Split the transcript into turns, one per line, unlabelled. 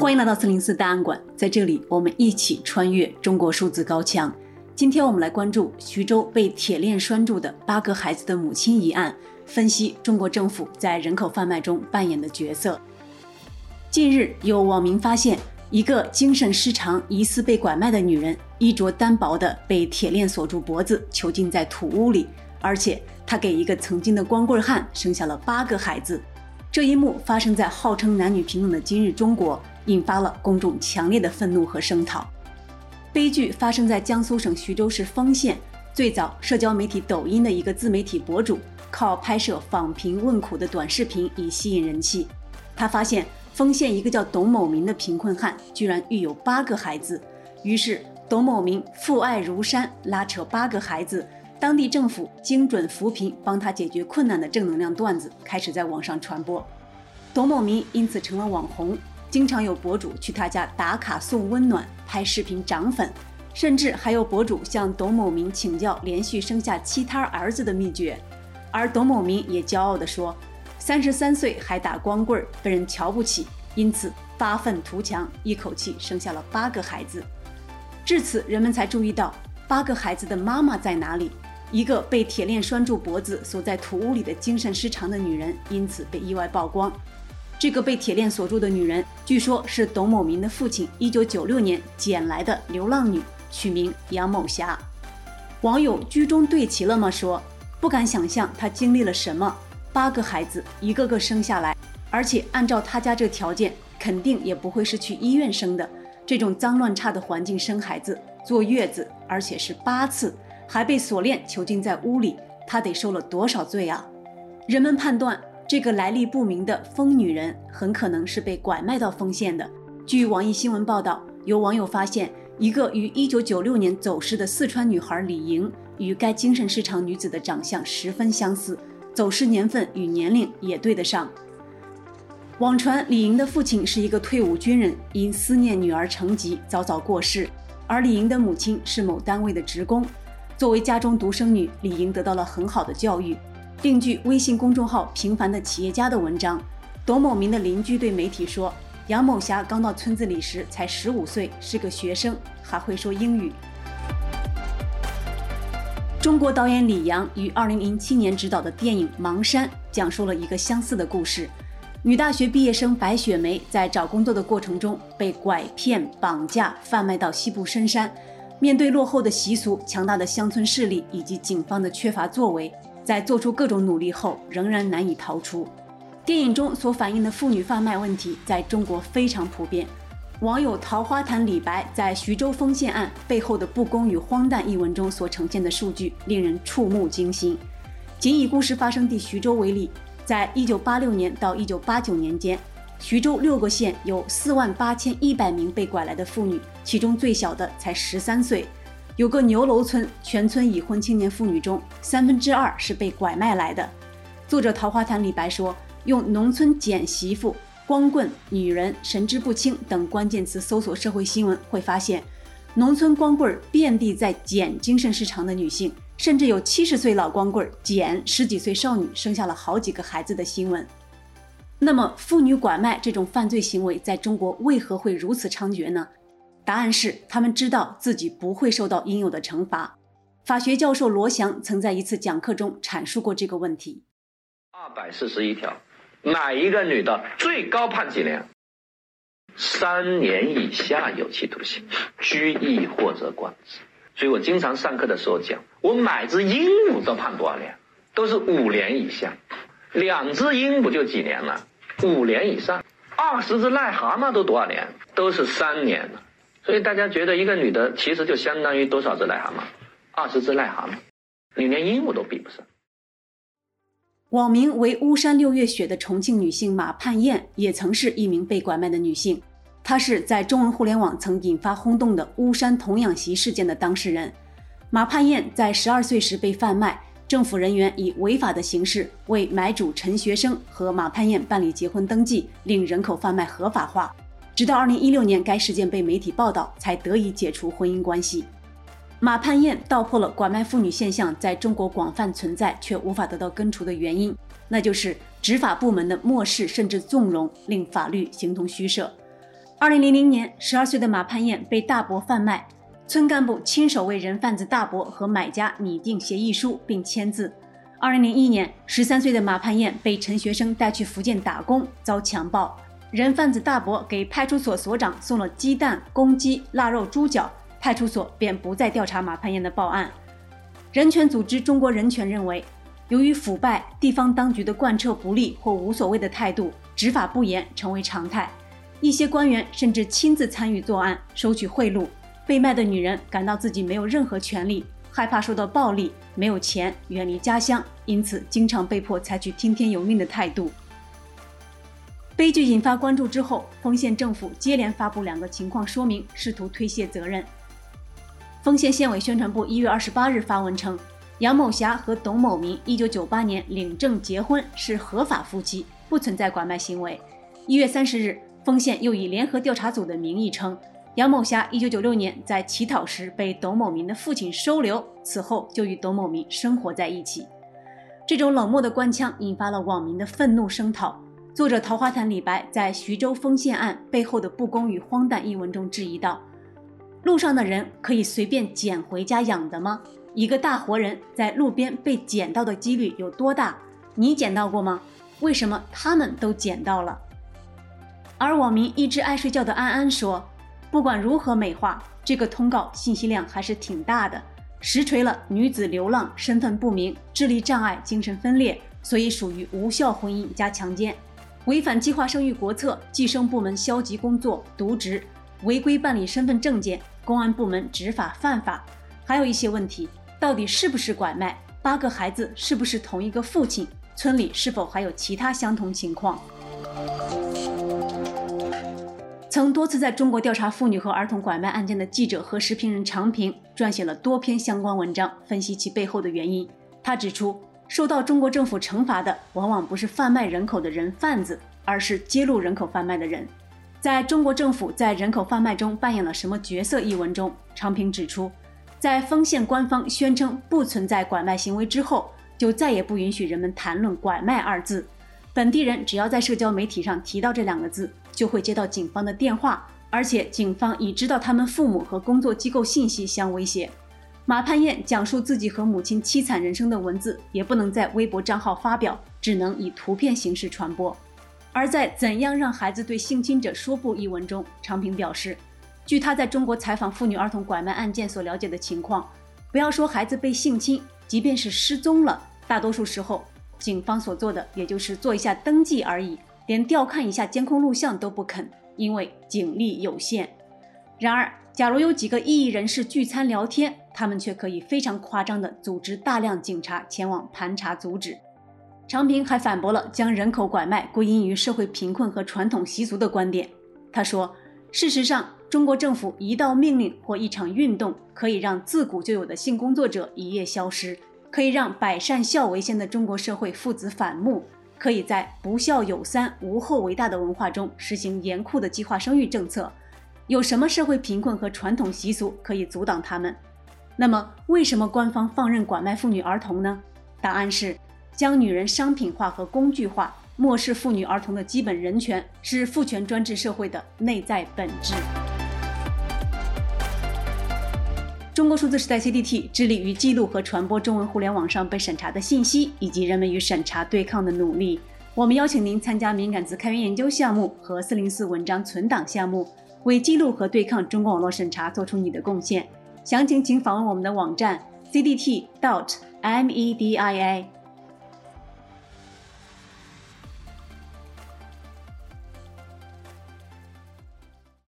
欢迎来到四零四档案馆，在这里我们一起穿越中国数字高墙。今天我们来关注徐州被铁链拴住的八个孩子的母亲一案，分析中国政府在人口贩卖中扮演的角色。近日，有网民发现一个精神失常、疑似被拐卖的女人，衣着单薄的被铁链锁住脖子，囚禁在土屋里，而且她给一个曾经的光棍汉生下了八个孩子。这一幕发生在号称男女平等的今日中国，引发了公众强烈的愤怒和声讨。悲剧发生在江苏省徐州市丰县，最早社交媒体抖音的一个自媒体博主，靠拍摄访贫问苦的短视频以吸引人气。他发现丰县一个叫董某明的贫困汉居然育有八个孩子，于是董某明父爱如山，拉扯八个孩子。当地政府精准扶贫，帮他解决困难的正能量段子开始在网上传播，董某明因此成了网红，经常有博主去他家打卡送温暖、拍视频涨粉，甚至还有博主向董某明请教连续生下七胎儿子的秘诀，而董某明也骄傲地说，三十三岁还打光棍，被人瞧不起，因此发愤图强，一口气生下了八个孩子。至此，人们才注意到八个孩子的妈妈在哪里。一个被铁链拴住脖子、锁在土屋里的精神失常的女人，因此被意外曝光。这个被铁链锁住的女人，据说是董某明的父亲1996年捡来的流浪女，取名杨某霞。网友居中对齐了吗？说不敢想象她经历了什么，八个孩子一个个生下来，而且按照她家这条件，肯定也不会是去医院生的。这种脏乱差的环境生孩子、坐月子，而且是八次。还被锁链囚禁在屋里，她得受了多少罪啊？人们判断这个来历不明的疯女人很可能是被拐卖到丰县的。据网易新闻报道，有网友发现一个于1996年走失的四川女孩李莹，与该精神失常女子的长相十分相似，走失年份与年龄也对得上。网传李莹的父亲是一个退伍军人，因思念女儿成疾早早过世，而李莹的母亲是某单位的职工。作为家中独生女，李莹得到了很好的教育。另据微信公众号“平凡的企业家”的文章，董某明的邻居对媒体说，杨某霞刚到村子里时才十五岁，是个学生，还会说英语。中国导演李阳于二零零七年执导的电影《盲山》讲述了一个相似的故事：女大学毕业生白雪梅在找工作的过程中被拐骗、绑架、贩卖到西部深山。面对落后的习俗、强大的乡村势力以及警方的缺乏作为，在做出各种努力后，仍然难以逃出。电影中所反映的妇女贩卖问题在中国非常普遍。网友桃花潭李白在徐州丰县案背后的不公与荒诞一文中所呈现的数据，令人触目惊心。仅以故事发生地徐州为例，在一九八六年到一九八九年间。徐州六个县有四万八千一百名被拐来的妇女，其中最小的才十三岁。有个牛楼村，全村已婚青年妇女中三分之二是被拐卖来的。作者桃花潭李白说：“用农村捡媳妇、光棍、女人、神志不清等关键词搜索社会新闻，会发现，农村光棍遍地在捡精神失常的女性，甚至有七十岁老光棍捡十几岁少女生下了好几个孩子的新闻。”那么，妇女拐卖这种犯罪行为在中国为何会如此猖獗呢？答案是，他们知道自己不会受到应有的惩罚。法学教授罗翔曾在一次讲课中阐述过这个问题。
二百四十一条，哪一个女的最高判几年？三年以下有期徒刑、拘役或者管制。所以我经常上课的时候讲，我买只鹦鹉都判多少年？都是五年以下。两只鹦鹉就几年了？五年以上，二十只癞蛤蟆都多少年？都是三年了。所以大家觉得一个女的其实就相当于多少只癞蛤蟆？二十只癞蛤蟆，你连鹦鹉都比不上。
网名为“巫山六月雪”的重庆女性马盼燕也曾是一名被拐卖的女性。她是在中文互联网曾引发轰动的巫山童养媳事件的当事人。马盼燕在十二岁时被贩卖。政府人员以违法的形式为买主陈学生和马盼燕办理结婚登记，令人口贩卖合法化。直到二零一六年，该事件被媒体报道，才得以解除婚姻关系。马盼燕道破了拐卖妇女现象在中国广泛存在却无法得到根除的原因，那就是执法部门的漠视甚至纵容，令法律形同虚设。二零零零年，十二岁的马盼燕被大伯贩卖，村干部亲手为人贩子大伯和买家拟定协议书并签字。二零零一年，十三岁的马盼燕被陈学生带去福建打工，遭强暴，人贩子大伯给派出所所长送了鸡蛋、公鸡、腊肉、猪脚，派出所便不再调查马盼燕的报案。人权组织中国人权认为，由于腐败、地方当局的贯彻不力或无所谓的态度，执法不严成为常态。一些官员甚至亲自参与作案，收取贿赂。被卖的女人感到自己没有任何权利，害怕受到暴力，没有钱，远离家乡，因此经常被迫采取听天由命的态度。悲剧引发关注之后，丰县政府接连发布两个情况说明，试图推卸责任。丰县县委宣传部一月二十八日发文称，杨某霞和董某明一九九八年领证结婚，是合法夫妻，不存在拐卖行为。一月三十日。丰县又以联合调查组的名义称，杨某霞1996年在乞讨时被董某明的父亲收留，此后就与董某明生活在一起。这种冷漠的官腔引发了网民的愤怒声讨。作者桃花潭李白在《徐州丰县案》背后的不公与荒诞一文中质疑道：“路上的人可以随便捡回家养的吗？一个大活人在路边被捡到的几率有多大？你捡到过吗？为什么他们都捡到了？”而网民一直爱睡觉的安安说：“不管如何美化，这个通告信息量还是挺大的，实锤了女子流浪、身份不明、智力障碍、精神分裂，所以属于无效婚姻加强奸，违反计划生育国策，计生部门消极工作、渎职，违规办理身份证件，公安部门执法犯法，还有一些问题，到底是不是拐卖？八个孩子是不是同一个父亲？村里是否还有其他相同情况？”曾多次在中国调查妇女和儿童拐卖案件的记者和时评人常平撰写了多篇相关文章，分析其背后的原因。他指出，受到中国政府惩罚的往往不是贩卖人口的人贩子，而是揭露人口贩卖的人。在中国政府在人口贩卖中扮演了什么角色？一文中，常平指出，在丰县官方宣称不存在拐卖行为之后，就再也不允许人们谈论“拐卖”二字。本地人只要在社交媒体上提到这两个字，就会接到警方的电话，而且警方以知道他们父母和工作机构信息相威胁。马盼燕讲述自己和母亲凄惨人生的文字也不能在微博账号发表，只能以图片形式传播。而在《怎样让孩子对性侵者说不》一文中，常平表示，据他在中国采访妇女儿童拐卖案件所了解的情况，不要说孩子被性侵，即便是失踪了，大多数时候警方所做的也就是做一下登记而已。连调看一下监控录像都不肯，因为警力有限。然而，假如有几个异议人士聚餐聊天，他们却可以非常夸张地组织大量警察前往盘查阻止。常平还反驳了将人口拐卖归因于社会贫困和传统习俗的观点。他说：“事实上，中国政府一道命令或一场运动，可以让自古就有的性工作者一夜消失，可以让百善孝为先的中国社会父子反目。”可以在不孝有三、无后为大的文化中实行严酷的计划生育政策，有什么社会贫困和传统习俗可以阻挡他们？那么，为什么官方放任拐卖妇女儿童呢？答案是，将女人商品化和工具化，漠视妇女儿童的基本人权，是父权专制社会的内在本质。中国数字时代 CDT 致力于记录和传播中文互联网上被审查的信息，以及人们与审查对抗的努力。我们邀请您参加敏感词开源研究项目和404文章存档项目，为记录和对抗中国网络审查做出你的贡献。详情请访问我们的网站 cdt.dot.media。